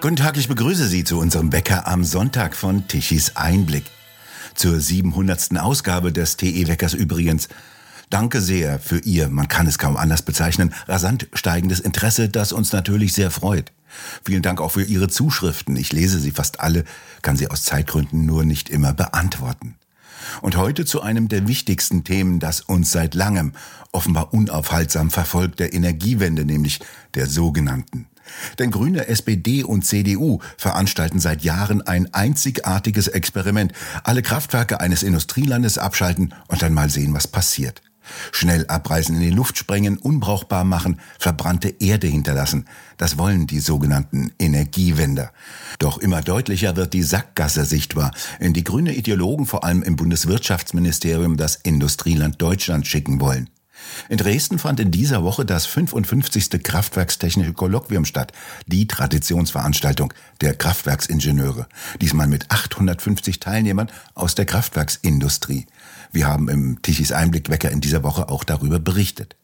Guten Tag, ich begrüße Sie zu unserem Wecker am Sonntag von Tichys Einblick. Zur 700. Ausgabe des TE Weckers übrigens. Danke sehr für Ihr, man kann es kaum anders bezeichnen, rasant steigendes Interesse, das uns natürlich sehr freut. Vielen Dank auch für Ihre Zuschriften. Ich lese sie fast alle, kann sie aus Zeitgründen nur nicht immer beantworten. Und heute zu einem der wichtigsten Themen, das uns seit langem, offenbar unaufhaltsam verfolgt, der Energiewende, nämlich der sogenannten. Denn Grüne, SPD und CDU veranstalten seit Jahren ein einzigartiges Experiment. Alle Kraftwerke eines Industrielandes abschalten und dann mal sehen, was passiert. Schnell abreißen, in die Luft sprengen, unbrauchbar machen, verbrannte Erde hinterlassen. Das wollen die sogenannten Energiewender. Doch immer deutlicher wird die Sackgasse sichtbar, in die grüne Ideologen vor allem im Bundeswirtschaftsministerium das Industrieland Deutschland schicken wollen. In Dresden fand in dieser Woche das 55. Kraftwerkstechnische Kolloquium statt, die Traditionsveranstaltung der Kraftwerksingenieure, diesmal mit 850 Teilnehmern aus der Kraftwerksindustrie. Wir haben im Tichys Einblickwecker in dieser Woche auch darüber berichtet.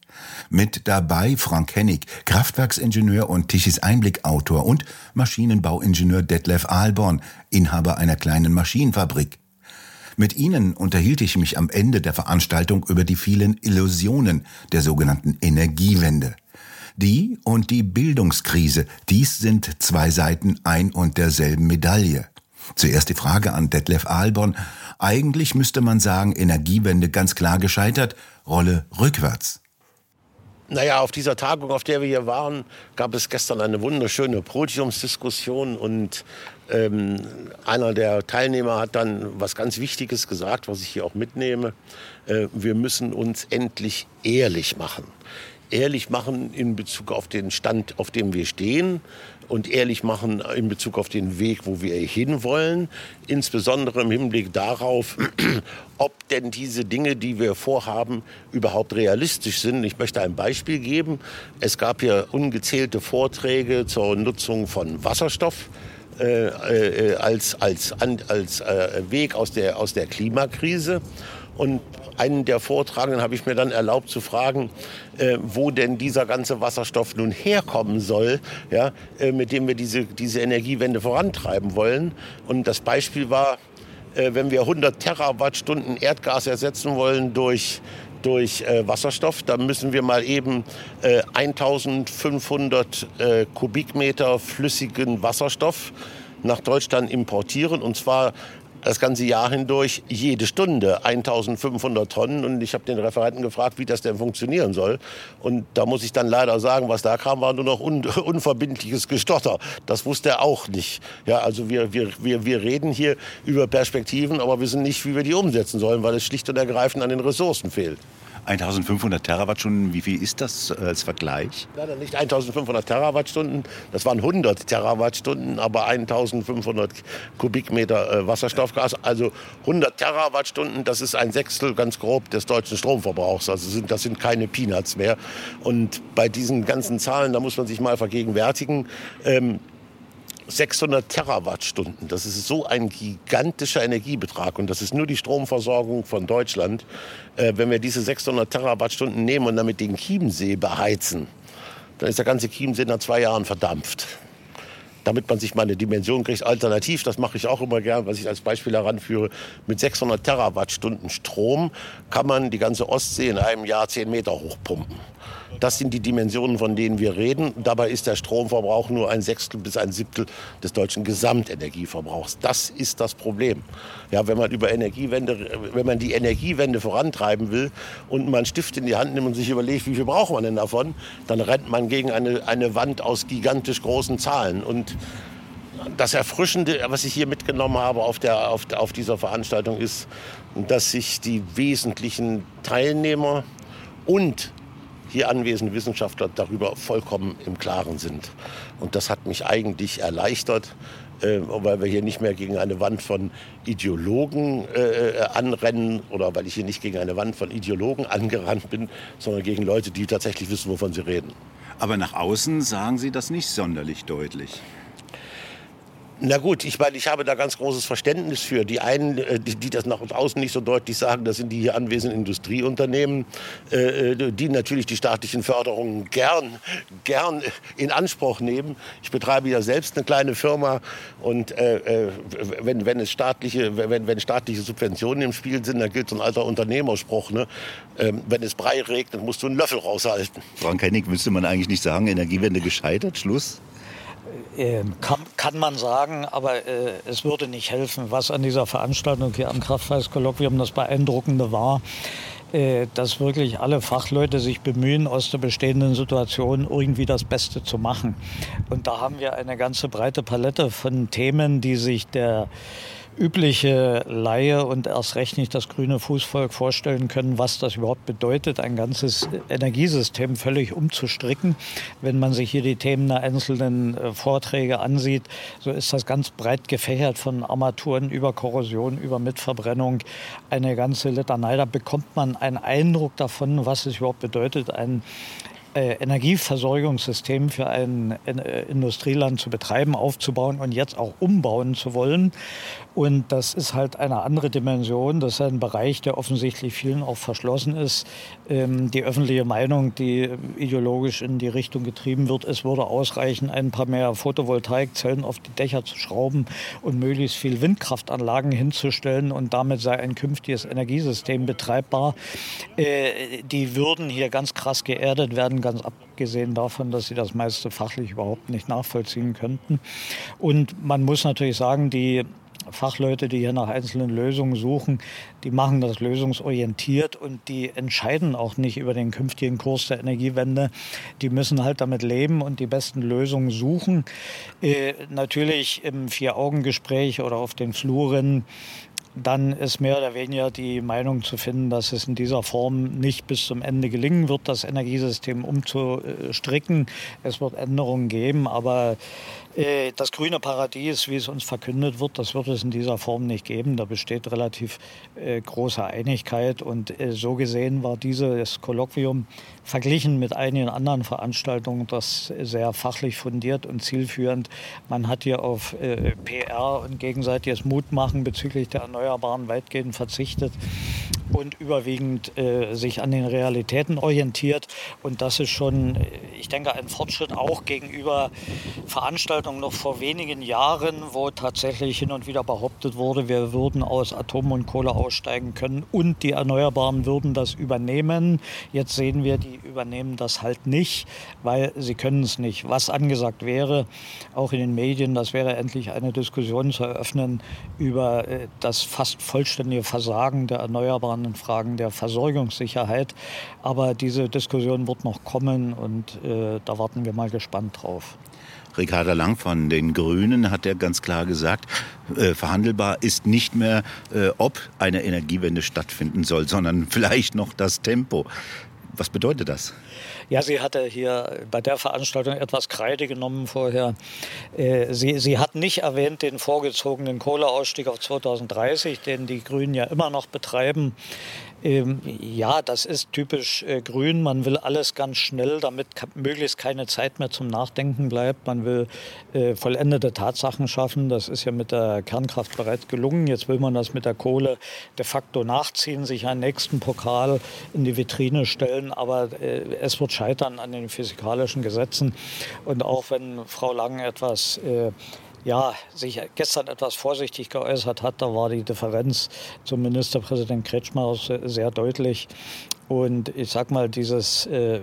Mit dabei Frank Hennig, Kraftwerksingenieur und Tichys Einblickautor und Maschinenbauingenieur Detlef Ahlborn, Inhaber einer kleinen Maschinenfabrik. Mit ihnen unterhielt ich mich am Ende der Veranstaltung über die vielen Illusionen der sogenannten Energiewende. Die und die Bildungskrise, dies sind zwei Seiten ein und derselben Medaille. Zuerst die Frage an Detlef Ahlborn. Eigentlich müsste man sagen, Energiewende ganz klar gescheitert, Rolle rückwärts. Naja, auf dieser Tagung, auf der wir hier waren, gab es gestern eine wunderschöne Podiumsdiskussion und ähm, einer der Teilnehmer hat dann was ganz Wichtiges gesagt, was ich hier auch mitnehme. Äh, wir müssen uns endlich ehrlich machen. Ehrlich machen in Bezug auf den Stand, auf dem wir stehen und ehrlich machen in Bezug auf den Weg, wo wir hinwollen. Insbesondere im Hinblick darauf, ob denn diese Dinge, die wir vorhaben, überhaupt realistisch sind. Ich möchte ein Beispiel geben. Es gab hier ungezählte Vorträge zur Nutzung von Wasserstoff. Äh, äh, als, als, als äh, Weg aus der, aus der Klimakrise. Und einen der Vortragenden habe ich mir dann erlaubt zu fragen, äh, wo denn dieser ganze Wasserstoff nun herkommen soll, ja, äh, mit dem wir diese, diese Energiewende vorantreiben wollen. Und das Beispiel war, äh, wenn wir 100 Terawattstunden Erdgas ersetzen wollen durch durch äh, Wasserstoff. dann müssen wir mal eben äh, 1500 äh, Kubikmeter flüssigen Wasserstoff nach Deutschland importieren. Und zwar das ganze Jahr hindurch jede Stunde 1500 Tonnen. Und ich habe den Referenten gefragt, wie das denn funktionieren soll. Und da muss ich dann leider sagen, was da kam, war nur noch un unverbindliches Gestotter. Das wusste er auch nicht. Ja, also wir, wir, wir, wir reden hier über Perspektiven, aber wir wissen nicht, wie wir die umsetzen sollen, weil es schlicht und ergreifend an den Ressourcen fehlt. 1500 Terawattstunden, wie viel ist das äh, als Vergleich? Leider nicht 1500 Terawattstunden, das waren 100 Terawattstunden, aber 1500 Kubikmeter äh, Wasserstoffgas. Also 100 Terawattstunden, das ist ein Sechstel ganz grob des deutschen Stromverbrauchs. Also sind, das sind keine Peanuts mehr. Und bei diesen ganzen Zahlen, da muss man sich mal vergegenwärtigen, ähm, 600 Terawattstunden. Das ist so ein gigantischer Energiebetrag und das ist nur die Stromversorgung von Deutschland. Äh, wenn wir diese 600 Terawattstunden nehmen und damit den Chiemsee beheizen, dann ist der ganze Chiemsee nach zwei Jahren verdampft. Damit man sich mal eine Dimension kriegt. Alternativ, das mache ich auch immer gern, was ich als Beispiel heranführe, mit 600 Terawattstunden Strom kann man die ganze Ostsee in einem Jahr 10 Meter hochpumpen. Das sind die Dimensionen, von denen wir reden. Dabei ist der Stromverbrauch nur ein Sechstel bis ein Siebtel des deutschen Gesamtenergieverbrauchs. Das ist das Problem. Ja, wenn man über Energiewende, wenn man die Energiewende vorantreiben will und man einen Stift in die Hand nimmt und sich überlegt, wie viel braucht man denn davon, dann rennt man gegen eine, eine Wand aus gigantisch großen Zahlen. Und das Erfrischende, was ich hier mitgenommen habe auf, der, auf, auf dieser Veranstaltung, ist, dass sich die wesentlichen Teilnehmer und hier anwesende Wissenschaftler darüber vollkommen im Klaren sind. Und das hat mich eigentlich erleichtert, äh, weil wir hier nicht mehr gegen eine Wand von Ideologen äh, anrennen oder weil ich hier nicht gegen eine Wand von Ideologen angerannt bin, sondern gegen Leute, die tatsächlich wissen, wovon sie reden. Aber nach außen sagen Sie das nicht sonderlich deutlich. Na gut, ich meine, ich habe da ganz großes Verständnis für. Die einen, äh, die, die das nach außen nicht so deutlich sagen, das sind die hier anwesenden Industrieunternehmen, äh, äh, die natürlich die staatlichen Förderungen gern, gern in Anspruch nehmen. Ich betreibe ja selbst eine kleine Firma und äh, wenn, wenn, es staatliche, wenn, wenn staatliche Subventionen im Spiel sind, dann gilt so ein alter Unternehmerspruch. Ne? Ähm, wenn es Brei regnet, musst du einen Löffel raushalten. Frank Hennig, müsste man eigentlich nicht sagen, Energiewende gescheitert, Schluss? Ähm, kann, kann, man sagen, aber äh, es würde nicht helfen. Was an dieser Veranstaltung hier am Kraftwerkskolloquium das Beeindruckende war, äh, dass wirklich alle Fachleute sich bemühen, aus der bestehenden Situation irgendwie das Beste zu machen. Und da haben wir eine ganze breite Palette von Themen, die sich der übliche Laie und erst recht nicht das grüne Fußvolk vorstellen können, was das überhaupt bedeutet, ein ganzes Energiesystem völlig umzustricken. Wenn man sich hier die Themen der einzelnen äh, Vorträge ansieht, so ist das ganz breit gefächert von Armaturen über Korrosion, über Mitverbrennung, eine ganze Litanei. Da bekommt man einen Eindruck davon, was es überhaupt bedeutet, ein äh, Energieversorgungssystem für ein äh, Industrieland zu betreiben, aufzubauen und jetzt auch umbauen zu wollen. Und das ist halt eine andere Dimension. Das ist ein Bereich, der offensichtlich vielen auch verschlossen ist. Ähm, die öffentliche Meinung, die ideologisch in die Richtung getrieben wird, es würde ausreichen, ein paar mehr Photovoltaikzellen auf die Dächer zu schrauben und möglichst viel Windkraftanlagen hinzustellen und damit sei ein künftiges Energiesystem betreibbar. Äh, die würden hier ganz krass geerdet werden, ganz abgesehen davon, dass sie das meiste fachlich überhaupt nicht nachvollziehen könnten. Und man muss natürlich sagen, die Fachleute, die hier nach einzelnen Lösungen suchen, die machen das lösungsorientiert und die entscheiden auch nicht über den künftigen Kurs der Energiewende. Die müssen halt damit leben und die besten Lösungen suchen. Äh, natürlich im Vier-Augen-Gespräch oder auf den Fluren dann ist mehr oder weniger die Meinung zu finden, dass es in dieser Form nicht bis zum Ende gelingen wird, das Energiesystem umzustricken. Es wird Änderungen geben, aber das grüne Paradies, wie es uns verkündet wird, das wird es in dieser Form nicht geben. Da besteht relativ äh, große Einigkeit. Und äh, so gesehen war dieses Kolloquium verglichen mit einigen anderen Veranstaltungen das sehr fachlich fundiert und zielführend. Man hat hier auf PR und gegenseitiges Mutmachen bezüglich der Erneuerbaren weitgehend verzichtet und überwiegend äh, sich an den Realitäten orientiert. Und das ist schon, ich denke, ein Fortschritt auch gegenüber Veranstaltungen noch vor wenigen Jahren, wo tatsächlich hin und wieder behauptet wurde, wir würden aus Atom und Kohle aussteigen können und die Erneuerbaren würden das übernehmen. Jetzt sehen wir, die übernehmen das halt nicht, weil sie können es nicht. Was angesagt wäre, auch in den Medien, das wäre endlich eine Diskussion zu eröffnen über äh, das fast vollständige Versagen der Erneuerbaren in Fragen der Versorgungssicherheit. Aber diese Diskussion wird noch kommen und äh, da warten wir mal gespannt drauf. Ricarda Lang von den Grünen hat ja ganz klar gesagt, äh, verhandelbar ist nicht mehr, äh, ob eine Energiewende stattfinden soll, sondern vielleicht noch das Tempo. Was bedeutet das? Ja, sie hatte hier bei der Veranstaltung etwas Kreide genommen vorher. Äh, sie, sie hat nicht erwähnt den vorgezogenen Kohleausstieg auf 2030, den die Grünen ja immer noch betreiben. Ähm, ja, das ist typisch äh, grün. Man will alles ganz schnell, damit möglichst keine Zeit mehr zum Nachdenken bleibt. Man will äh, vollendete Tatsachen schaffen. Das ist ja mit der Kernkraft bereits gelungen. Jetzt will man das mit der Kohle de facto nachziehen, sich einen nächsten Pokal in die Vitrine stellen. Aber äh, es wird scheitern an den physikalischen Gesetzen. Und auch wenn Frau Lang etwas äh, ja, sich gestern etwas vorsichtig geäußert hat, da war die Differenz zum Ministerpräsident Kretschmer sehr deutlich. Und ich sag mal, dieses äh,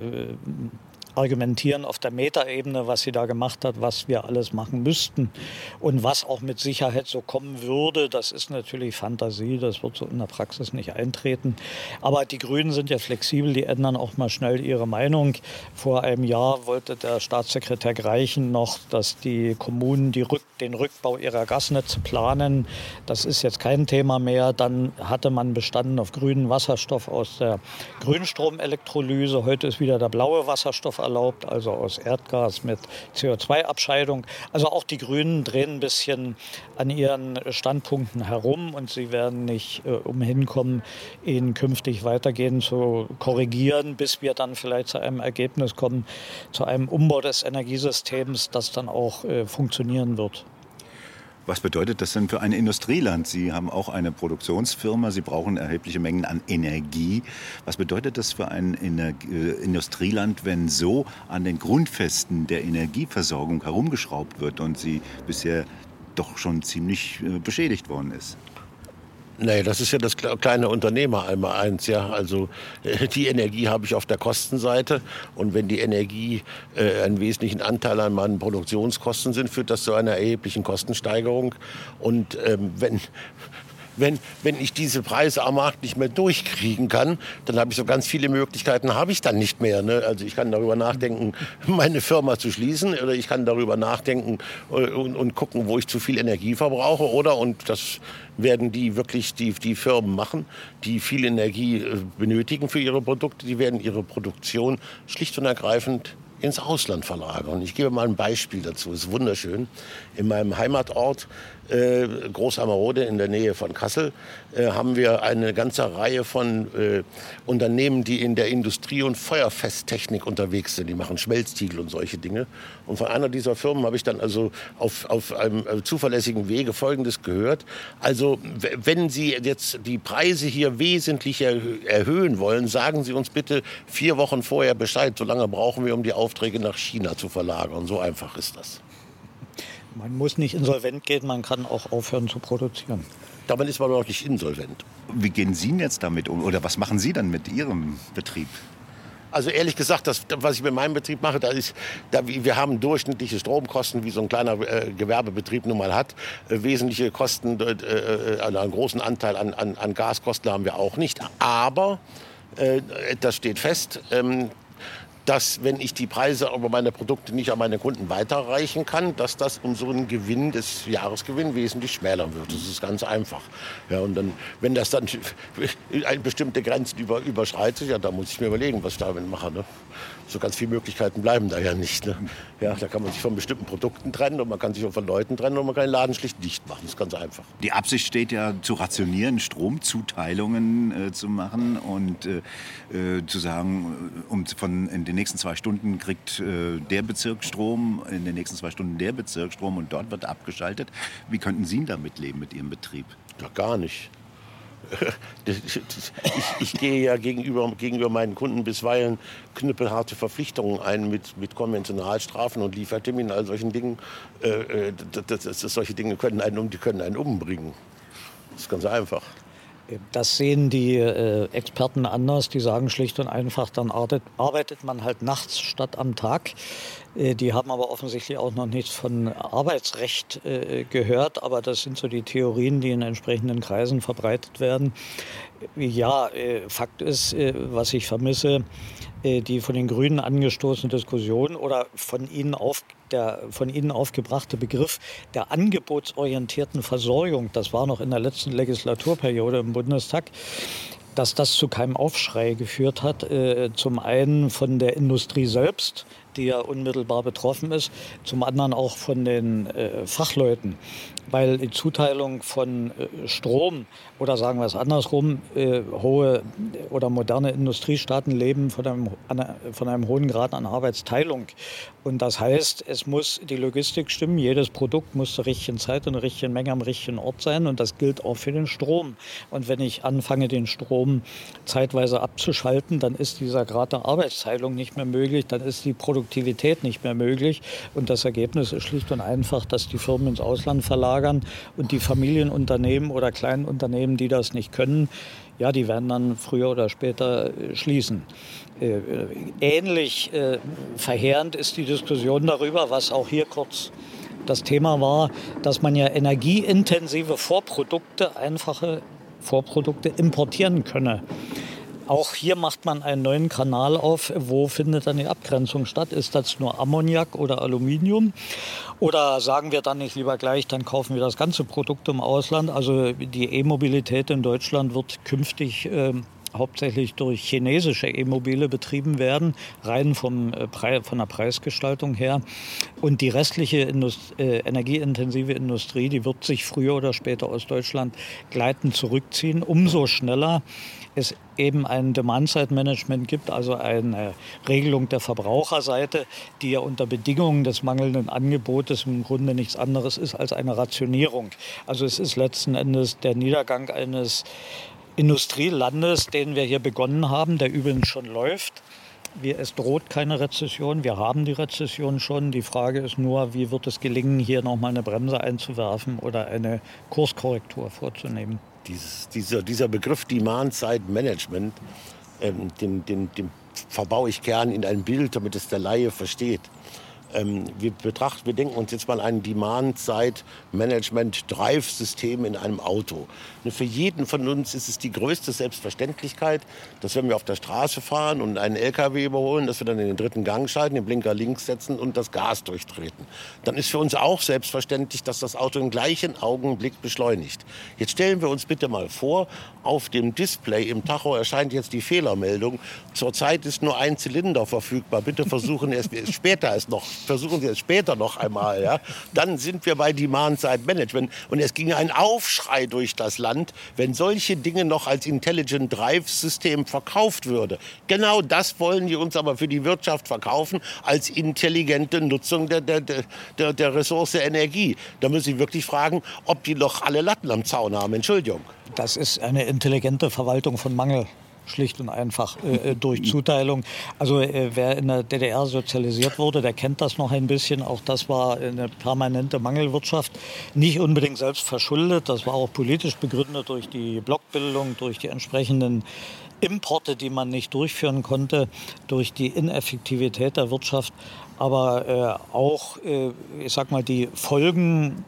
argumentieren auf der Metaebene, was sie da gemacht hat, was wir alles machen müssten und was auch mit Sicherheit so kommen würde. Das ist natürlich Fantasie, das wird so in der Praxis nicht eintreten. Aber die Grünen sind ja flexibel, die ändern auch mal schnell ihre Meinung. Vor einem Jahr wollte der Staatssekretär Greichen noch, dass die Kommunen die Rück den Rückbau ihrer Gasnetze planen. Das ist jetzt kein Thema mehr. Dann hatte man bestanden auf grünen Wasserstoff aus der Grünstromelektrolyse. Heute ist wieder der blaue Wasserstoff erlaubt, also aus Erdgas mit CO2-Abscheidung. Also auch die Grünen drehen ein bisschen an ihren Standpunkten herum und sie werden nicht äh, umhin kommen, ihn künftig weitergehend zu korrigieren, bis wir dann vielleicht zu einem Ergebnis kommen, zu einem Umbau des Energiesystems, das dann auch äh, funktionieren wird. Was bedeutet das denn für ein Industrieland? Sie haben auch eine Produktionsfirma, Sie brauchen erhebliche Mengen an Energie. Was bedeutet das für ein äh, Industrieland, wenn so an den Grundfesten der Energieversorgung herumgeschraubt wird und sie bisher doch schon ziemlich äh, beschädigt worden ist? Nee, das ist ja das kleine Unternehmer einmal eins, ja. Also äh, die Energie habe ich auf der Kostenseite und wenn die Energie äh, einen wesentlichen Anteil an meinen Produktionskosten sind, führt das zu einer erheblichen Kostensteigerung. Und ähm, wenn wenn, wenn ich diese Preise am Markt nicht mehr durchkriegen kann, dann habe ich so ganz viele Möglichkeiten, habe ich dann nicht mehr. Ne? Also ich kann darüber nachdenken, meine Firma zu schließen oder ich kann darüber nachdenken äh, und, und gucken, wo ich zu viel Energie verbrauche oder, und das werden die wirklich die, die Firmen machen, die viel Energie äh, benötigen für ihre Produkte, die werden ihre Produktion schlicht und ergreifend ins Ausland verlagern. Ich gebe mal ein Beispiel dazu. Ist wunderschön. In meinem Heimatort äh, Großhammerode in der Nähe von Kassel äh, haben wir eine ganze Reihe von äh, Unternehmen, die in der Industrie- und Feuerfesttechnik unterwegs sind. Die machen Schmelztiegel und solche Dinge. Und von einer dieser Firmen habe ich dann also auf, auf einem äh, zuverlässigen Wege Folgendes gehört. Also wenn Sie jetzt die Preise hier wesentlich erhöhen wollen, sagen Sie uns bitte vier Wochen vorher Bescheid. So lange brauchen wir, um die Aufträge nach China zu verlagern. So einfach ist das. Man muss nicht insolvent gehen, man kann auch aufhören zu produzieren. Damit ist man doch nicht insolvent. Wie gehen Sie jetzt damit um? Oder was machen Sie dann mit Ihrem Betrieb? Also ehrlich gesagt, das, was ich mit meinem Betrieb mache, da ist, da, wir haben durchschnittliche Stromkosten, wie so ein kleiner äh, Gewerbebetrieb nun mal hat. Äh, wesentliche Kosten, äh, äh also einen großen Anteil an, an, an, Gaskosten haben wir auch nicht. Aber äh, das steht fest, ähm, dass wenn ich die Preise über meine Produkte nicht an meine Kunden weiterreichen kann, dass das unseren Gewinn des Jahresgewinn wesentlich schmälern wird. Das ist ganz einfach. Ja, und dann, wenn das dann bestimmte Grenzen über, überschreitet, ja, da muss ich mir überlegen, was ich damit mache. Ne? so ganz viele Möglichkeiten bleiben da ja nicht. Ne? Ja, da kann man sich von bestimmten Produkten trennen und man kann sich auch von Leuten trennen und man kann den Laden schlicht dicht machen. Das ist ganz einfach. Die Absicht steht ja zu rationieren, Stromzuteilungen äh, zu machen und äh, äh zu sagen, äh, um von in den nächsten zwei Stunden kriegt äh, der Bezirk Strom, in den nächsten zwei Stunden der Bezirk Strom und dort wird abgeschaltet. Wie könnten Sie damit leben mit Ihrem Betrieb? Ja, gar nicht. ich, ich, gehe ja gegenüber, gegenüber meinen Kunden bisweilen knüppelharte Verpflichtungen ein mit, mit Konventionalstrafen und Lieferterminen, all solchen Dingen. Äh, äh das, das, das, solche Dinge können einen, die können einen umbringen. Das ist ganz einfach. Das sehen die äh, Experten anders. Die sagen schlicht und einfach, dann arbeitet man halt nachts statt am Tag. Äh, die haben aber offensichtlich auch noch nichts von Arbeitsrecht äh, gehört. Aber das sind so die Theorien, die in entsprechenden Kreisen verbreitet werden. Ja, äh, Fakt ist, was ich vermisse, die von den Grünen angestoßene Diskussion oder von ihnen, auf, der, von ihnen aufgebrachte Begriff der angebotsorientierten Versorgung, das war noch in der letzten Legislaturperiode im Bundestag, dass das zu keinem Aufschrei geführt hat. zum einen von der Industrie selbst, die ja unmittelbar betroffen ist, zum anderen auch von den äh, Fachleuten, weil die Zuteilung von äh, Strom oder sagen wir es andersrum, äh, hohe oder moderne Industriestaaten leben von einem, von einem hohen Grad an Arbeitsteilung. Und das heißt, es muss die Logistik stimmen, jedes Produkt muss zur richtigen Zeit und der richtigen Menge am richtigen Ort sein und das gilt auch für den Strom. Und wenn ich anfange, den Strom zeitweise abzuschalten, dann ist dieser Grad der Arbeitsteilung nicht mehr möglich, dann ist die Produktivität nicht mehr möglich und das Ergebnis ist schlicht und einfach, dass die Firmen ins Ausland verlagern und die Familienunternehmen oder kleinen Unternehmen, die das nicht können, ja, die werden dann früher oder später äh, schließen. Äh, ähnlich äh, verheerend ist die Diskussion darüber, was auch hier kurz das Thema war, dass man ja energieintensive Vorprodukte, einfache Vorprodukte importieren könne. Auch hier macht man einen neuen Kanal auf. Wo findet dann die Abgrenzung statt? Ist das nur Ammoniak oder Aluminium? Oder sagen wir dann nicht lieber gleich, dann kaufen wir das ganze Produkt im Ausland? Also die E-Mobilität in Deutschland wird künftig äh, hauptsächlich durch chinesische E-Mobile betrieben werden, rein vom, äh, von der Preisgestaltung her. Und die restliche Indust äh, energieintensive Industrie, die wird sich früher oder später aus Deutschland gleitend zurückziehen. Umso schneller es eben ein Demand-Side-Management gibt, also eine Regelung der Verbraucherseite, die ja unter Bedingungen des mangelnden Angebotes im Grunde nichts anderes ist als eine Rationierung. Also es ist letzten Endes der Niedergang eines Industrielandes, den wir hier begonnen haben, der übrigens schon läuft. Wir, es droht keine Rezession, wir haben die Rezession schon. Die Frage ist nur, wie wird es gelingen, hier nochmal eine Bremse einzuwerfen oder eine Kurskorrektur vorzunehmen. Dieses, dieser, dieser Begriff Demand-Side-Management, ähm, den, den, den verbaue ich gern in ein Bild, damit es der Laie versteht. Ähm, wir betrachten, wir denken uns jetzt mal ein Demand-Side-Management-Drive-System in einem Auto. Für jeden von uns ist es die größte Selbstverständlichkeit, dass wenn wir auf der Straße fahren und einen LKW überholen, dass wir dann in den dritten Gang schalten, den Blinker links setzen und das Gas durchtreten. Dann ist für uns auch selbstverständlich, dass das Auto im gleichen Augenblick beschleunigt. Jetzt stellen wir uns bitte mal vor, auf dem Display im Tacho erscheint jetzt die Fehlermeldung. Zurzeit ist nur ein Zylinder verfügbar. Bitte versuchen es später es noch, versuchen Sie es später noch einmal. Ja? Dann sind wir bei Demand-Side-Management und es ging ein Aufschrei durch das Land wenn solche Dinge noch als Intelligent Drive System verkauft würde. Genau das wollen die uns aber für die Wirtschaft verkaufen als intelligente Nutzung der, der, der, der Ressource Energie. Da muss ich wirklich fragen, ob die noch alle Latten am Zaun haben. Entschuldigung. Das ist eine intelligente Verwaltung von Mangel schlicht und einfach äh, äh, durch Zuteilung. Also äh, wer in der DDR sozialisiert wurde, der kennt das noch ein bisschen. Auch das war eine permanente Mangelwirtschaft, nicht unbedingt selbst verschuldet. Das war auch politisch begründet durch die Blockbildung, durch die entsprechenden Importe, die man nicht durchführen konnte, durch die Ineffektivität der Wirtschaft aber äh, auch, äh, ich sag mal, die Folgen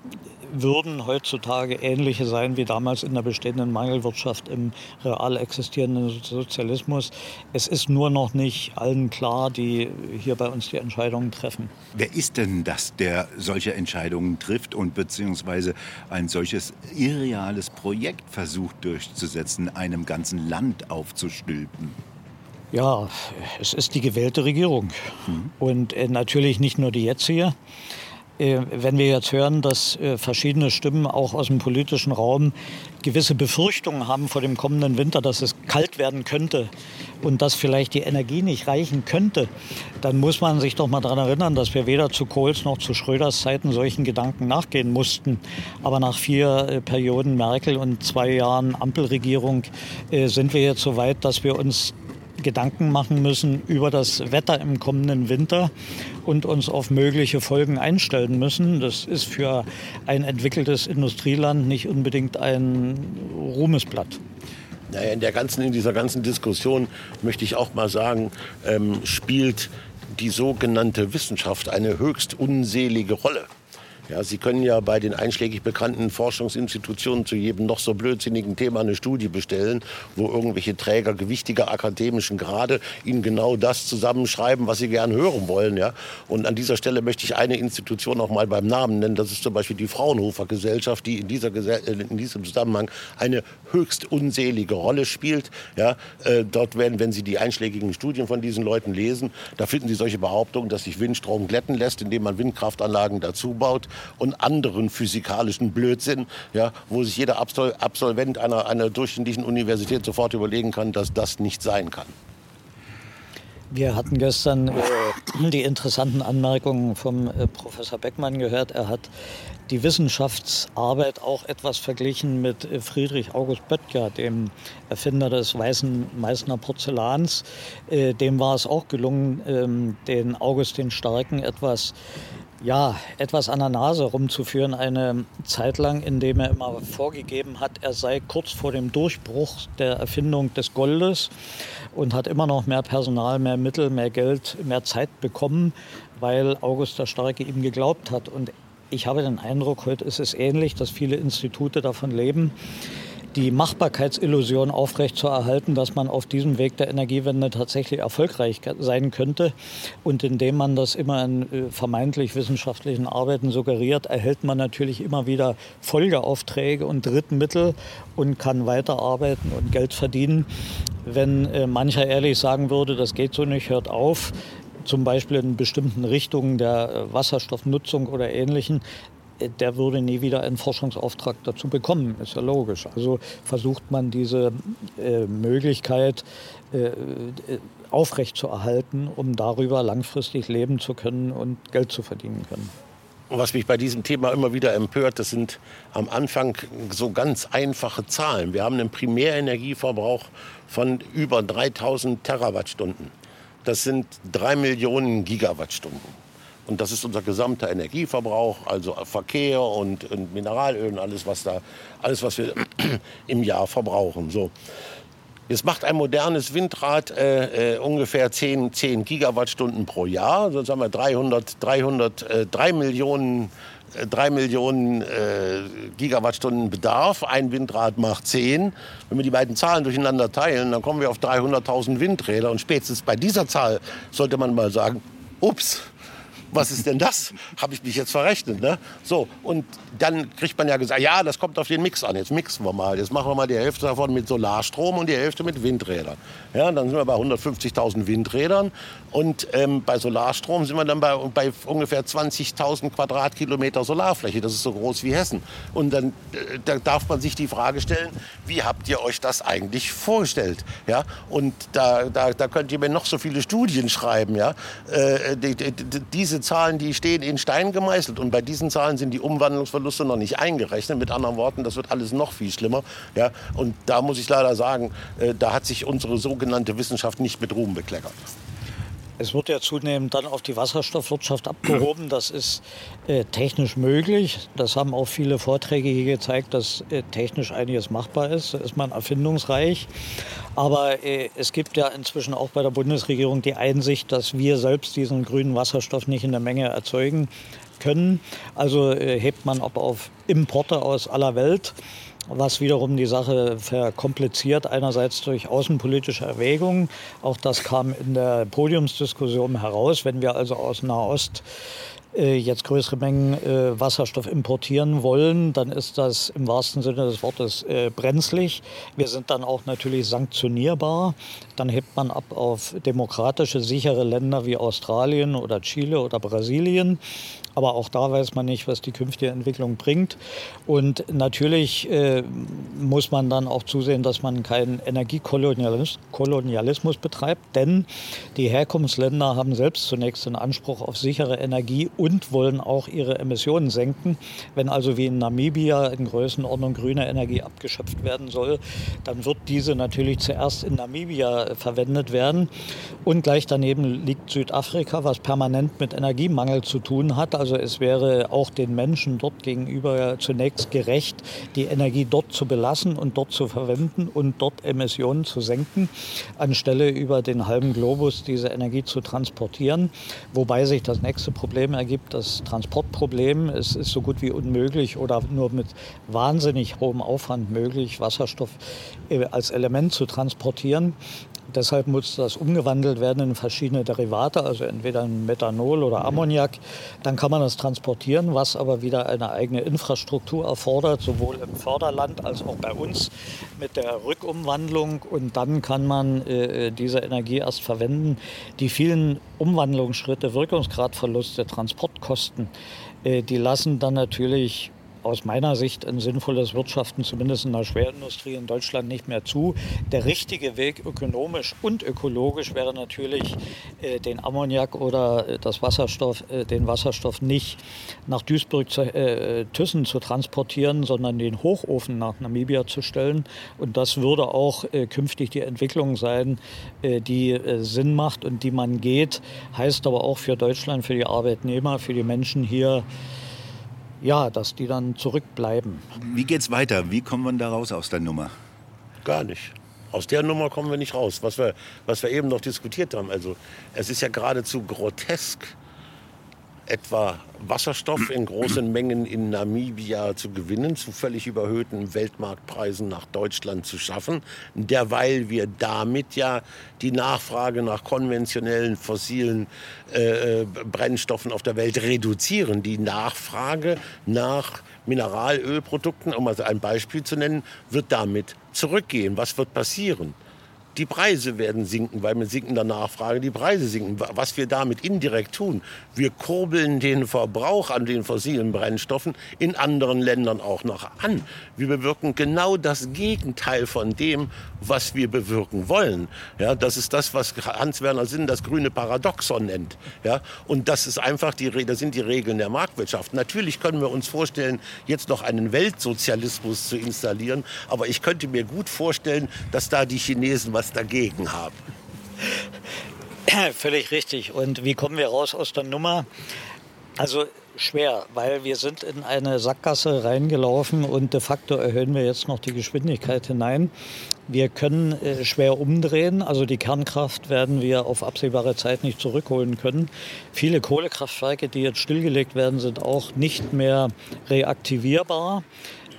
würden heutzutage ähnliche sein wie damals in der bestehenden Mangelwirtschaft im real existierenden Sozialismus. Es ist nur noch nicht allen klar, die hier bei uns die Entscheidungen treffen. Wer ist denn das, der solche Entscheidungen trifft und beziehungsweise ein solches irreales Projekt versucht durchzusetzen, einem ganzen Land aufzustülpen? Ja, es ist die gewählte Regierung. Mhm. Und äh, natürlich nicht nur die jetzige. Äh, wenn wir jetzt hören, dass äh, verschiedene Stimmen auch aus dem politischen Raum gewisse Befürchtungen haben vor dem kommenden Winter, dass es kalt werden könnte und dass vielleicht die Energie nicht reichen könnte, dann muss man sich doch mal daran erinnern, dass wir weder zu Kohls noch zu Schröders Zeiten solchen Gedanken nachgehen mussten. Aber nach vier äh, Perioden Merkel und zwei Jahren Ampelregierung sind wir jetzt so weit, dass wir uns Gedanken machen müssen über das Wetter im kommenden Winter und uns auf mögliche Folgen einstellen müssen. Das ist für ein entwickeltes Industrieland nicht unbedingt ein Ruhmesblatt. Naja, in, der ganzen, in dieser ganzen Diskussion möchte ich auch mal sagen, ähm, spielt die sogenannte Wissenschaft eine höchst unselige Rolle. Ja, Sie können ja bei den einschlägig bekannten Forschungsinstitutionen zu jedem noch so blödsinnigen Thema eine Studie bestellen, wo irgendwelche Träger gewichtiger akademischen Grade Ihnen genau das zusammenschreiben, was Sie gern hören wollen. Ja? Und an dieser Stelle möchte ich eine Institution auch mal beim Namen nennen. Das ist zum Beispiel die Fraunhofer Gesellschaft, die in, dieser, äh, in diesem Zusammenhang eine höchst unselige Rolle spielt. Ja? Äh, dort werden, wenn Sie die einschlägigen Studien von diesen Leuten lesen, da finden Sie solche Behauptungen, dass sich Windstrom glätten lässt, indem man Windkraftanlagen dazu baut und anderen physikalischen Blödsinn, ja, wo sich jeder Absol Absolvent einer, einer durchschnittlichen Universität sofort überlegen kann, dass das nicht sein kann. Wir hatten gestern äh, die interessanten Anmerkungen vom äh, Professor Beckmann gehört. Er hat die Wissenschaftsarbeit auch etwas verglichen mit äh, Friedrich August Böttger, dem Erfinder des weißen Meißner Porzellans. Dem war es auch gelungen, ähm, den August den Starken etwas ja, etwas an der Nase rumzuführen, eine Zeit lang, indem er immer vorgegeben hat, er sei kurz vor dem Durchbruch der Erfindung des Goldes und hat immer noch mehr Personal, mehr Mittel, mehr Geld, mehr Zeit bekommen, weil August der Starke ihm geglaubt hat. Und ich habe den Eindruck, heute ist es ähnlich, dass viele Institute davon leben, die Machbarkeitsillusion aufrechtzuerhalten, dass man auf diesem Weg der Energiewende tatsächlich erfolgreich sein könnte. Und indem man das immer in äh, vermeintlich wissenschaftlichen Arbeiten suggeriert, erhält man natürlich immer wieder Folgeaufträge und Drittmittel und kann weiterarbeiten und Geld verdienen. Wenn äh, mancher ehrlich sagen würde, das geht so nicht, hört auf, zum Beispiel in bestimmten Richtungen der äh, Wasserstoffnutzung oder Ähnlichen, äh, der würde nie wieder einen Forschungsauftrag dazu bekommen, ist ja logisch. Also versucht man diese äh, Möglichkeit äh, äh, aufrechtzuerhalten, um darüber langfristig leben zu können und Geld zu verdienen können. Was mich bei diesem Thema immer wieder empört, das sind am Anfang so ganz einfache Zahlen. Wir haben einen Primärenergieverbrauch von über 3000 Terawattstunden. Das sind drei Millionen Gigawattstunden. Und das ist unser gesamter Energieverbrauch, also Verkehr und, und Mineralöl und alles, was da, alles, was wir im Jahr verbrauchen. So. Jetzt macht ein modernes Windrad äh, äh, ungefähr 10, 10 Gigawattstunden pro Jahr. Sonst haben wir 300, 300, äh, 3 Millionen, äh, 3 Millionen äh, Gigawattstunden Bedarf. Ein Windrad macht 10. Wenn wir die beiden Zahlen durcheinander teilen, dann kommen wir auf 300.000 Windräder. Und spätestens bei dieser Zahl sollte man mal sagen, ups, was ist denn das? Habe ich mich jetzt verrechnet. Ne? So, und dann kriegt man ja gesagt, ja, das kommt auf den Mix an. Jetzt mixen wir mal. Jetzt machen wir mal die Hälfte davon mit Solarstrom und die Hälfte mit Windrädern. Ja, dann sind wir bei 150.000 Windrädern. Und ähm, bei Solarstrom sind wir dann bei, bei ungefähr 20.000 Quadratkilometer Solarfläche. Das ist so groß wie Hessen. Und dann äh, da darf man sich die Frage stellen, wie habt ihr euch das eigentlich vorgestellt? Ja? Und da, da, da könnt ihr mir noch so viele Studien schreiben. Ja? Äh, die, die, diese Zahlen, die stehen in Stein gemeißelt. Und bei diesen Zahlen sind die Umwandlungsverluste noch nicht eingerechnet. Mit anderen Worten, das wird alles noch viel schlimmer. Ja? Und da muss ich leider sagen, äh, da hat sich unsere sogenannte Wissenschaft nicht mit Ruhm bekleckert. Es wird ja zunehmend dann auf die Wasserstoffwirtschaft abgehoben. Das ist äh, technisch möglich. Das haben auch viele Vorträge hier gezeigt, dass äh, technisch einiges machbar ist. Da ist man erfindungsreich. Aber äh, es gibt ja inzwischen auch bei der Bundesregierung die Einsicht, dass wir selbst diesen grünen Wasserstoff nicht in der Menge erzeugen können. Also äh, hebt man ab auf Importe aus aller Welt was wiederum die Sache verkompliziert, einerseits durch außenpolitische Erwägungen. Auch das kam in der Podiumsdiskussion heraus. Wenn wir also aus Nahost äh, jetzt größere Mengen äh, Wasserstoff importieren wollen, dann ist das im wahrsten Sinne des Wortes äh, brenzlig. Wir sind dann auch natürlich sanktionierbar. Dann hebt man ab auf demokratische, sichere Länder wie Australien oder Chile oder Brasilien. Aber auch da weiß man nicht, was die künftige Entwicklung bringt. Und natürlich äh, muss man dann auch zusehen, dass man keinen Energiekolonialismus betreibt. Denn die Herkunftsländer haben selbst zunächst einen Anspruch auf sichere Energie und wollen auch ihre Emissionen senken. Wenn also wie in Namibia in Größenordnung grüne Energie abgeschöpft werden soll, dann wird diese natürlich zuerst in Namibia verwendet werden. Und gleich daneben liegt Südafrika, was permanent mit Energiemangel zu tun hat. Also es wäre auch den Menschen dort gegenüber zunächst gerecht, die Energie dort zu belassen und dort zu verwenden und dort Emissionen zu senken, anstelle über den halben Globus diese Energie zu transportieren. Wobei sich das nächste Problem ergibt, das Transportproblem. Es ist so gut wie unmöglich oder nur mit wahnsinnig hohem Aufwand möglich, Wasserstoff äh, als Element zu transportieren. Deshalb muss das umgewandelt werden in verschiedene Derivate, also entweder in Methanol oder Ammoniak. Dann kann man das transportieren, was aber wieder eine eigene Infrastruktur erfordert, sowohl im Förderland als auch bei uns mit der Rückumwandlung. Und dann kann man äh, diese Energie erst verwenden. Die vielen Umwandlungsschritte, Wirkungsgradverluste, Transportkosten, äh, die lassen dann natürlich aus meiner Sicht ein sinnvolles Wirtschaften, zumindest in der Schwerindustrie in Deutschland, nicht mehr zu. Der richtige Weg ökonomisch und ökologisch wäre natürlich, äh, den Ammoniak oder äh, das Wasserstoff, äh, den Wasserstoff nicht nach Duisburg zu, äh, Thyssen zu transportieren, sondern den Hochofen nach Namibia zu stellen. Und das würde auch äh, künftig die Entwicklung sein, äh, die Sinn macht und die man geht. Heißt aber auch für Deutschland, für die Arbeitnehmer, für die Menschen hier, ja, dass die dann zurückbleiben. Wie geht's weiter? Wie kommen wir da raus aus der Nummer? Gar nicht. Aus der Nummer kommen wir nicht raus, was wir, was wir eben noch diskutiert haben. Also es ist ja geradezu grotesk, etwa Wasserstoff in großen Mengen in Namibia zu gewinnen, zu völlig überhöhten Weltmarktpreisen nach Deutschland zu schaffen, derweil wir damit ja die Nachfrage nach konventionellen fossilen äh, äh Brennstoffen auf der Welt reduzieren. Die Nachfrage nach Mineralölprodukten, um also ein Beispiel zu nennen, wird damit zurückgehen. Was wird passieren? Die Preise werden sinken, weil mit sinkender Nachfrage die Preise sinken. Was wir damit indirekt tun, wir kurbeln den Verbrauch an den fossilen Brennstoffen in anderen Ländern auch noch an. Wir bewirken genau das Gegenteil von dem, was wir bewirken wollen. Ja, das ist das, was Hans-Werner Sinn das grüne Paradoxon nennt. Ja, und das ist einfach die, das sind die Regeln der Marktwirtschaft. Natürlich können wir uns vorstellen, jetzt noch einen Weltsozialismus zu installieren, aber ich könnte mir gut vorstellen, dass da die Chinesen was dagegen haben. Völlig richtig. Und wie kommen wir raus aus der Nummer? Also schwer, weil wir sind in eine Sackgasse reingelaufen und de facto erhöhen wir jetzt noch die Geschwindigkeit hinein. Wir können äh, schwer umdrehen, also die Kernkraft werden wir auf absehbare Zeit nicht zurückholen können. Viele Kohlekraftwerke, die jetzt stillgelegt werden, sind auch nicht mehr reaktivierbar.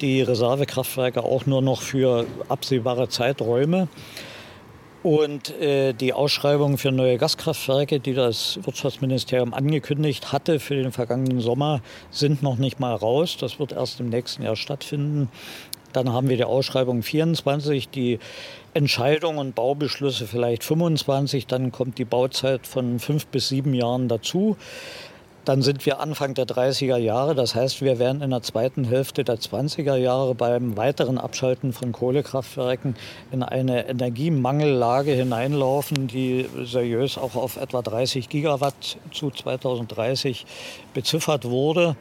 Die Reservekraftwerke auch nur noch für absehbare Zeiträume. Und äh, die Ausschreibung für neue Gaskraftwerke, die das Wirtschaftsministerium angekündigt hatte für den vergangenen Sommer, sind noch nicht mal raus. Das wird erst im nächsten Jahr stattfinden. Dann haben wir die Ausschreibung 24, die Entscheidungen und Baubeschlüsse vielleicht 25. Dann kommt die Bauzeit von fünf bis sieben Jahren dazu. Dann sind wir Anfang der 30er Jahre. Das heißt, wir werden in der zweiten Hälfte der 20er Jahre beim weiteren Abschalten von Kohlekraftwerken in eine Energiemangellage hineinlaufen, die seriös auch auf etwa 30 Gigawatt zu 2030 beziffert wurde.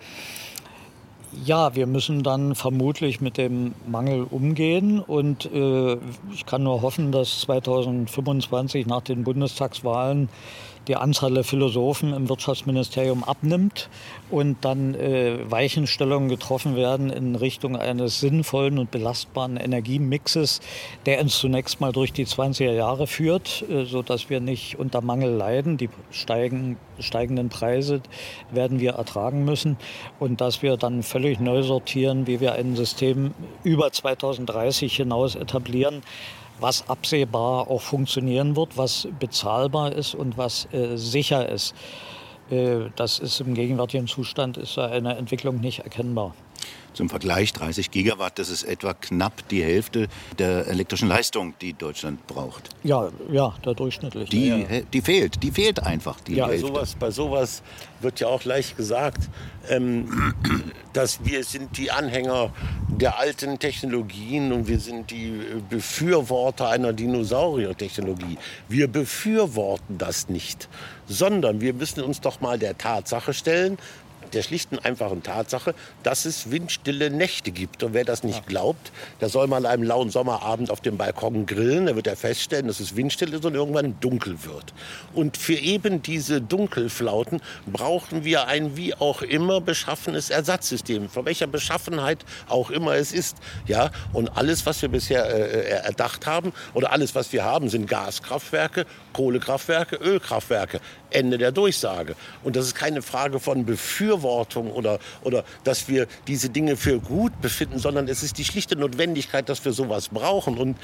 Ja, wir müssen dann vermutlich mit dem Mangel umgehen und äh, ich kann nur hoffen, dass 2025 nach den Bundestagswahlen die Anzahl der Philosophen im Wirtschaftsministerium abnimmt und dann äh, Weichenstellungen getroffen werden in Richtung eines sinnvollen und belastbaren Energiemixes, der uns zunächst mal durch die 20er Jahre führt, äh, sodass wir nicht unter Mangel leiden. Die steigen, steigenden Preise werden wir ertragen müssen und dass wir dann völlig neu sortieren, wie wir ein System über 2030 hinaus etablieren, was absehbar auch funktionieren wird, was bezahlbar ist und was äh, sicher ist. Äh, das ist im gegenwärtigen Zustand ist eine Entwicklung nicht erkennbar. Zum Vergleich 30 Gigawatt, das ist etwa knapp die Hälfte der elektrischen Leistung, die Deutschland braucht. Ja, ja, der durchschnittlich. Die, ja. die fehlt, die fehlt einfach. Die ja, Hälfte. Sowas, bei sowas wird ja auch leicht gesagt, ähm, dass wir sind die Anhänger der alten Technologien und wir sind die Befürworter einer Dinosaurier-Technologie. Wir befürworten das nicht, sondern wir müssen uns doch mal der Tatsache stellen, der schlichten einfachen Tatsache, dass es windstille Nächte gibt. Und wer das nicht glaubt, der soll mal einem lauen Sommerabend auf dem Balkon grillen. Da wird er feststellen, dass es windstill ist und irgendwann dunkel wird. Und für eben diese Dunkelflauten brauchen wir ein wie auch immer beschaffenes Ersatzsystem, von welcher Beschaffenheit auch immer es ist. Ja, und alles, was wir bisher äh, äh erdacht haben oder alles, was wir haben, sind Gaskraftwerke, Kohlekraftwerke, Ölkraftwerke. Ende der Durchsage. Und das ist keine Frage von Befürwortung oder, oder dass wir diese Dinge für gut befinden, sondern es ist die schlichte Notwendigkeit, dass wir sowas brauchen. Und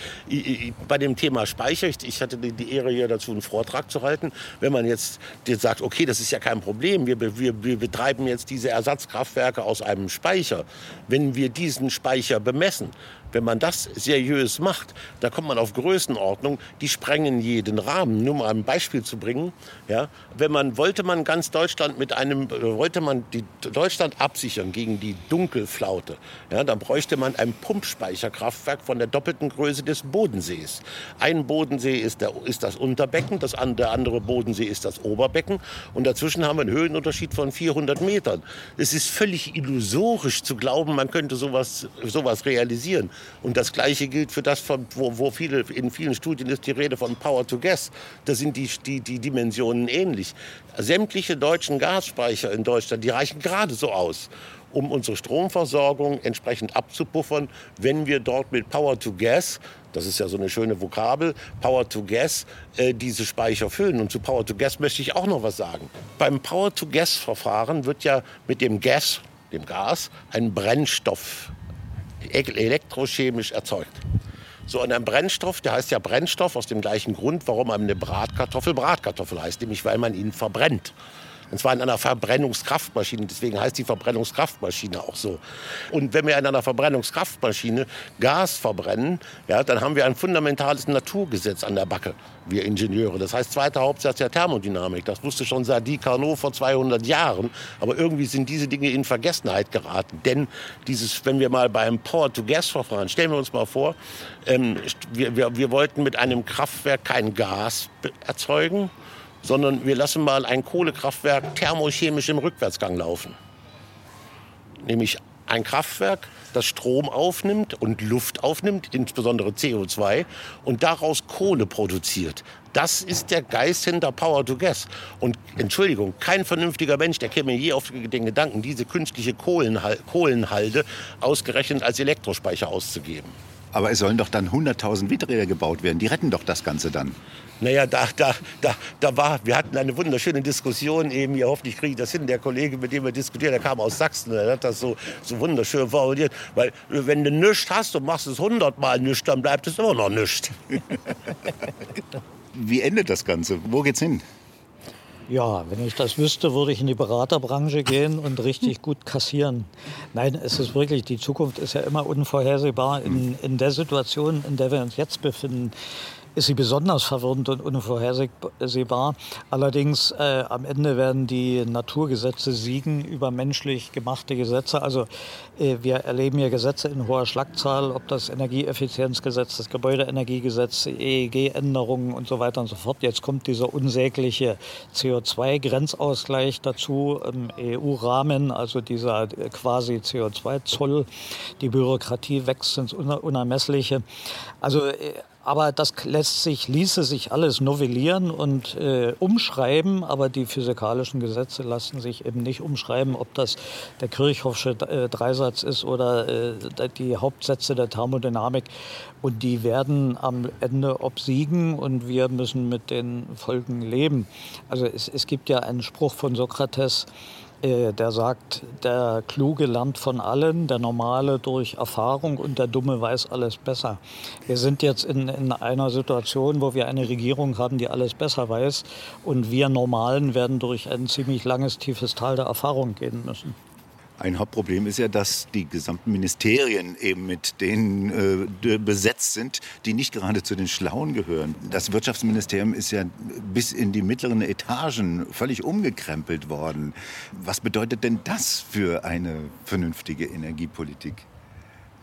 bei dem Thema Speicher, ich hatte die Ehre hier dazu einen Vortrag zu halten, wenn man jetzt sagt, okay, das ist ja kein Problem, wir, wir, wir betreiben jetzt diese Ersatzkraftwerke aus einem Speicher. Wenn wir diesen Speicher bemessen, wenn man das seriös macht, da kommt man auf Größenordnung, die sprengen jeden Rahmen. Nur mal ein Beispiel zu bringen. Ja, wenn man, wollte man ganz Deutschland mit einem, äh, wollte man die Deutschland absichern gegen die Dunkelflaute, ja, dann bräuchte man ein Pumpspeicherkraftwerk von der doppelten Größe des Bodensees. Ein Bodensee ist, der, ist das Unterbecken, das, der andere Bodensee ist das Oberbecken und dazwischen haben wir einen Höhenunterschied von 400 Metern. Es ist völlig illusorisch zu glauben, man könnte sowas, sowas realisieren. Und das Gleiche gilt für das, wo, wo viele, in vielen Studien ist die Rede von Power to Gas. Da sind die, die, die Dimensionen ähnlich. Sämtliche deutschen Gasspeicher in Deutschland, die reichen gerade so aus um unsere Stromversorgung entsprechend abzupuffern, wenn wir dort mit Power to Gas, das ist ja so eine schöne Vokabel, Power to Gas, äh, diese Speicher füllen. Und zu Power to Gas möchte ich auch noch was sagen. Beim Power to Gas Verfahren wird ja mit dem Gas, dem Gas, ein Brennstoff elektrochemisch erzeugt. So, und ein Brennstoff, der heißt ja Brennstoff aus dem gleichen Grund, warum eine Bratkartoffel Bratkartoffel heißt, nämlich weil man ihn verbrennt. Und zwar in einer Verbrennungskraftmaschine. Deswegen heißt die Verbrennungskraftmaschine auch so. Und wenn wir in einer Verbrennungskraftmaschine Gas verbrennen, ja, dann haben wir ein fundamentales Naturgesetz an der Backe, wir Ingenieure. Das heißt, zweiter Hauptsatz der Thermodynamik. Das wusste schon Sadi Carnot vor 200 Jahren. Aber irgendwie sind diese Dinge in Vergessenheit geraten. Denn dieses, wenn wir mal beim Power-to-Gas-Verfahren, stellen wir uns mal vor, ähm, wir, wir, wir wollten mit einem Kraftwerk kein Gas erzeugen, sondern wir lassen mal ein Kohlekraftwerk thermochemisch im Rückwärtsgang laufen. Nämlich ein Kraftwerk, das Strom aufnimmt und Luft aufnimmt, insbesondere CO2, und daraus Kohle produziert. Das ist der Geist hinter Power to Gas. Und Entschuldigung, kein vernünftiger Mensch, der käme je auf den Gedanken, diese künstliche Kohlenhalde ausgerechnet als Elektrospeicher auszugeben. Aber es sollen doch dann 100.000 Windräder gebaut werden. Die retten doch das Ganze dann. Naja, da, da, da, da war, wir hatten eine wunderschöne Diskussion eben hier, hoffentlich kriege ich das hin, der Kollege, mit dem wir diskutieren, der kam aus Sachsen, der hat das so, so wunderschön formuliert, weil wenn du nichts hast und machst es hundertmal nichts, dann bleibt es immer noch nichts. Wie endet das Ganze? Wo geht's hin? Ja, wenn ich das wüsste, würde ich in die Beraterbranche gehen und richtig gut kassieren. Nein, es ist wirklich, die Zukunft ist ja immer unvorhersehbar. In, in der Situation, in der wir uns jetzt befinden, ist sie besonders verwirrend und unvorhersehbar. Allerdings äh, am Ende werden die Naturgesetze siegen über menschlich gemachte Gesetze. Also äh, wir erleben hier Gesetze in hoher Schlagzahl, ob das Energieeffizienzgesetz, das Gebäudeenergiegesetz, EEG-Änderungen und so weiter und so fort. Jetzt kommt dieser unsägliche CO2-Grenzausgleich dazu im EU-Rahmen, also dieser äh, quasi CO2-Zoll. Die Bürokratie wächst ins Unermessliche. Also äh, aber das lässt sich, ließe sich alles novellieren und äh, umschreiben, aber die physikalischen Gesetze lassen sich eben nicht umschreiben, ob das der Kirchhoffsche äh, Dreisatz ist oder äh, die Hauptsätze der Thermodynamik. Und die werden am Ende obsiegen und wir müssen mit den Folgen leben. Also es, es gibt ja einen Spruch von Sokrates, der sagt, der Kluge lernt von allen, der Normale durch Erfahrung und der Dumme weiß alles besser. Wir sind jetzt in, in einer Situation, wo wir eine Regierung haben, die alles besser weiß und wir Normalen werden durch ein ziemlich langes, tiefes Tal der Erfahrung gehen müssen. Ein Hauptproblem ist ja, dass die gesamten Ministerien eben mit denen äh, besetzt sind, die nicht gerade zu den Schlauen gehören. Das Wirtschaftsministerium ist ja bis in die mittleren Etagen völlig umgekrempelt worden. Was bedeutet denn das für eine vernünftige Energiepolitik?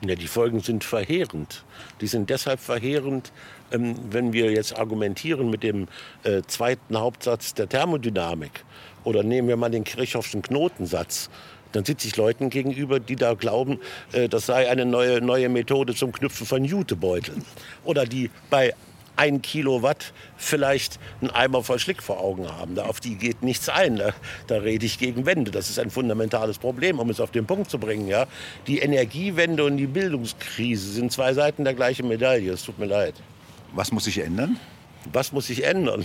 Ja, die Folgen sind verheerend. Die sind deshalb verheerend, ähm, wenn wir jetzt argumentieren mit dem äh, zweiten Hauptsatz der Thermodynamik. Oder nehmen wir mal den Kirchhoffschen Knotensatz dann sitze ich Leuten gegenüber, die da glauben, äh, das sei eine neue, neue Methode zum Knüpfen von Jutebeuteln. Oder die bei ein Kilowatt vielleicht einen Eimer voll Schlick vor Augen haben. Da auf die geht nichts ein. Da, da, rede ich gegen Wände. Das ist ein fundamentales Problem, um es auf den Punkt zu bringen. Ja? Die Energiewende und die Bildungskrise sind zwei Seiten der gleichen Medaille. Es tut mir leid. Was muss sich ändern? Was muss sich ändern?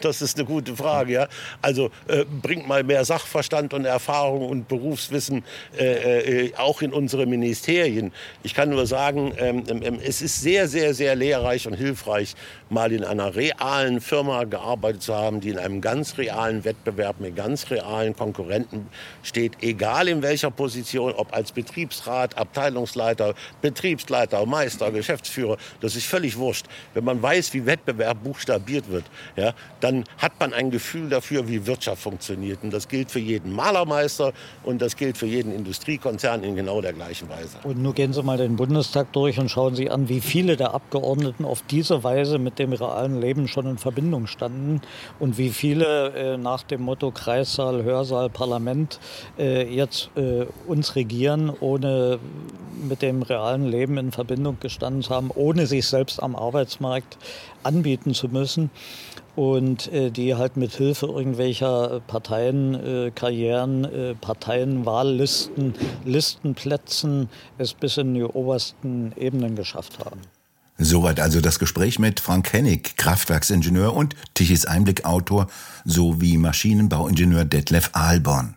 Das ist eine gute Frage. Ja? Also äh, bringt mal mehr Sachverstand und Erfahrung und Berufswissen äh, äh, auch in unsere Ministerien. Ich kann nur sagen, ähm, ähm, es ist sehr, sehr, sehr lehrreich und hilfreich, mal in einer realen Firma gearbeitet zu haben, die in einem ganz realen Wettbewerb mit ganz realen Konkurrenten steht, egal in welcher Position, ob als Betriebsrat, Abteilungsleiter, Betriebsleiter, Meister, Geschäftsführer, das ist völlig wurscht. Wenn man weiß, wie Wettbewerb buchstabiert wird, wird, ja, dann hat man ein Gefühl dafür, wie Wirtschaft funktioniert. Und das gilt für jeden Malermeister und das gilt für jeden Industriekonzern in genau der gleichen Weise. Und nun gehen Sie mal den Bundestag durch und schauen Sie an, wie viele der Abgeordneten auf diese Weise mit dem realen Leben schon in Verbindung standen und wie viele äh, nach dem Motto Kreissaal, Hörsaal, Parlament äh, jetzt äh, uns regieren, ohne mit dem realen Leben in Verbindung gestanden zu haben, ohne sich selbst am Arbeitsmarkt anbieten zu müssen und äh, die halt mit Hilfe irgendwelcher Parteienkarrieren, äh, äh, Parteienwahllisten, Listenplätzen es bis in die obersten Ebenen geschafft haben. Soweit also das Gespräch mit Frank Hennig, Kraftwerksingenieur und Tichys Einblick-Autor sowie Maschinenbauingenieur Detlef Ahlborn.